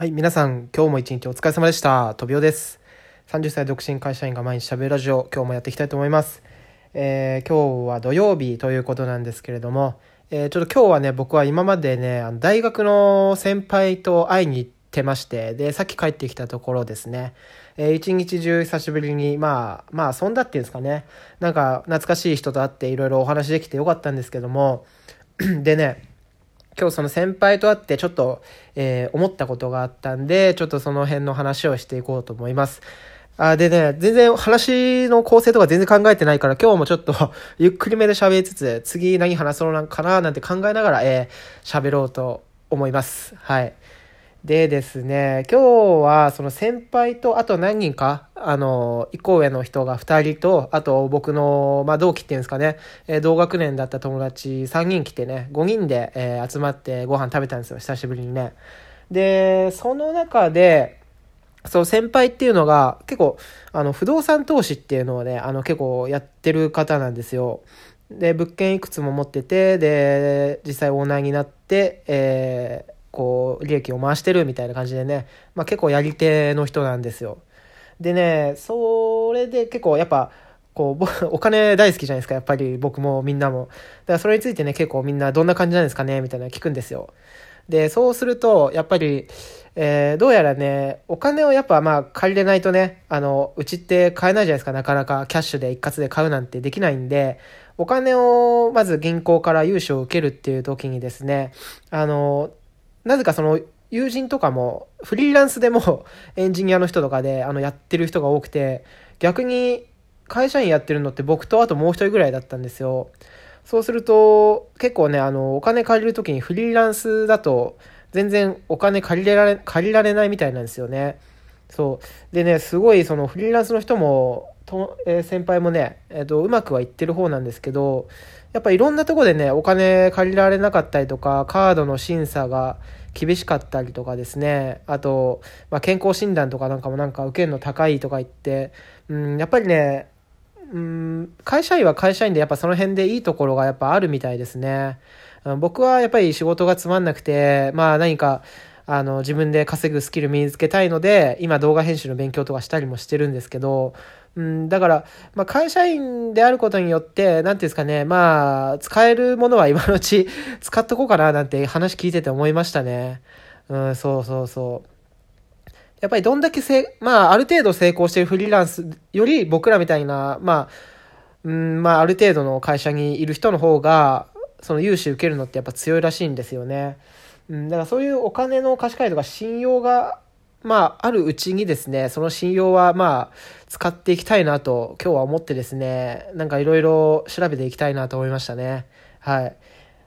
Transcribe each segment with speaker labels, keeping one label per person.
Speaker 1: はい、皆さん、今日も一日お疲れ様でした。とびおです。30歳独身会社員が毎日喋るラジオ、今日もやっていきたいと思います。えー今日は土曜日ということなんですけれども、えーちょっと今日はね、僕は今までね、あの大学の先輩と会いに行ってまして、で、さっき帰ってきたところですね、えー一日中久しぶりに、まあ、まあ、遊んだっていうんですかね、なんか懐かしい人と会っていろいろお話できてよかったんですけども、でね、今日その先輩と会ってちょっと、えー思ったことがあったんで、ちょっとその辺の話をしていこうと思います。あでね、全然話の構成とか全然考えてないから、今日もちょっと ゆっくりめで喋りつつ、次何話そうなんかななんて考えながら、えー喋ろうと思います。はい。でですね、今日はその先輩とあと何人か、あの、一個上の人が2人と、あと僕の、まあ同期っていうんですかね、えー同学年だった友達3人来てね、5人で、えー集まってご飯食べたんですよ、久しぶりにね。で、その中で、そう、先輩っていうのが、結構、あの、不動産投資っていうのをね、あの、結構やってる方なんですよ。で、物件いくつも持ってて、で、実際オーナーになって、えーこう、利益を回してるみたいな感じでね、まあ結構やり手の人なんですよ。でね、それで結構やっぱ、こう、お金大好きじゃないですか、やっぱり僕もみんなも。だからそれについてね、結構みんなどんな感じなんですかね、みたいな聞くんですよ。で、そうすると、やっぱり、えーどうやらね、お金をやっぱまあ借りれないとね、あの、うちって買えないじゃないですか、なかなかキャッシュで一括で買うなんてできないんで、お金をまず銀行から融資を受けるっていう時にですね、あの、なぜかその友人とかもフリーランスでも エンジニアの人とかであのやってる人が多くて、逆に会社員やってるのって僕とあともう一人ぐらいだったんですよ。そうすると、結構ね、あの、お金借りるときにフリーランスだと、全然お金借りられ、借りられないみたいなんですよね。そう。でね、すごい、そのフリーランスの人も、とえー先輩もね、えっ、と、うまくはいってる方なんですけど、やっぱいろんなとこでね、お金借りられなかったりとか、カードの審査が厳しかったりとかですね、あと、まあ、健康診断とかなんかもなんか受けるの高いとか言って、うん、やっぱりね、うん、会社員は会社員でやっぱその辺でいいところがやっぱあるみたいですね。うん僕はやっぱり仕事がつまんなくて、まあ何か、あの、自分で稼ぐスキル身につけたいので、今動画編集の勉強とかしたりもしてるんですけど、うん、だから、まあ会社員であることによって、なんていうんですかね、まあ、使えるものは今のうち 使っとこうかななんて話聞いてて思いましたね。うん、そうそうそう。やっぱりどんだけせ、まあ、ある程度成功してるフリーランスより僕らみたいな、まあ、うん、まあ、ある程度の会社にいる人の方が、その融資受けるのってやっぱ強いらしいんですよね。うん、だからそういうお金の貸し借りとか信用が、まあ、あるうちにですね、その信用はまあ、使っていきたいなと今日は思ってですね、なんかいろいろ調べていきたいなと思いましたね。はい。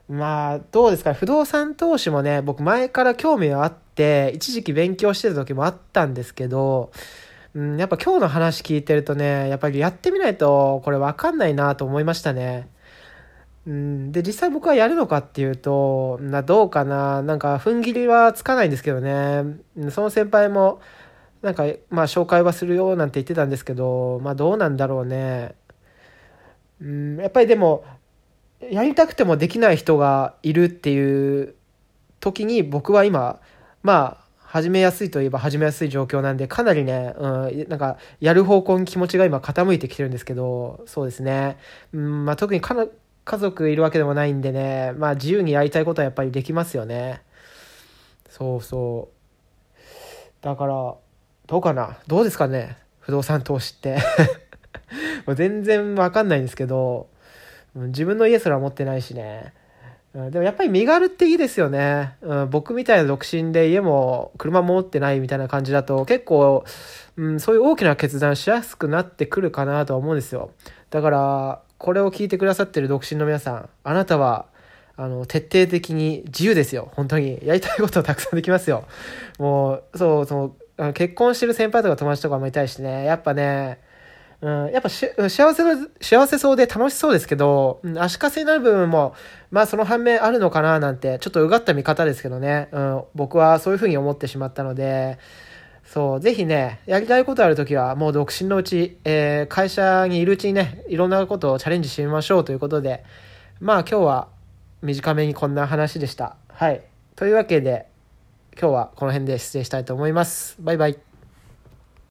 Speaker 1: まあ、どうですかね。不動産投資もね、僕前から興味はあって、一時期勉強してた時もあったんですけど、うん、やっぱ今日の話聞いてるとね、やっぱりやってみないとこれわかんないなと思いましたね。うん、で、実際僕はやるのかっていうと、な、どうかな。なんか、踏ん切りはつかないんですけどね。その先輩も、なんか、まあ、紹介はするよなんて言ってたんですけど、まあ、どうなんだろうね。うん、やっぱりでも、やりたくてもできない人がいるっていう時に僕は今、まあ、始めやすいといえば始めやすい状況なんで、かなりね、うん、なんか、やる方向に気持ちが今傾いてきてるんですけど、そうですね。うん、まあ特にかな家族いるわけでもないんでね、まあ自由にやりたいことはやっぱりできますよね。そうそう。だから、どうかな？どうですかね？不動産投資って。もう全然わかんないんですけど、自分の家すら持ってないしね。でもやっぱり身軽っていいですよね。うん、僕みたいな独身で家も車も持ってないみたいな感じだと結構、うん、そういう大きな決断しやすくなってくるかなとは思うんですよ。だから、これを聞いてくださってる独身の皆さん、あなたは、あの、徹底的に自由ですよ。本当に。やりたいことたくさんできますよ。もう、そう、そ、の結婚してる先輩とか友達とかもいたりしね、やっぱね、うん、やっぱ幸せの、幸せそうで楽しそうですけど、うん足かせになる部分も、まあその反面あるのかななんて、ちょっとうがった見方ですけどね、うん、僕はそういうふうに思ってしまったので、そう、ぜひね、やりたいことあるときは、もう独身のうち、えー会社にいるうちにね、いろんなことをチャレンジしてみましょうということで、まあ今日は短めにこんな話でした。はい。というわけで、今日はこの辺で失礼したいと思います。バイバイ。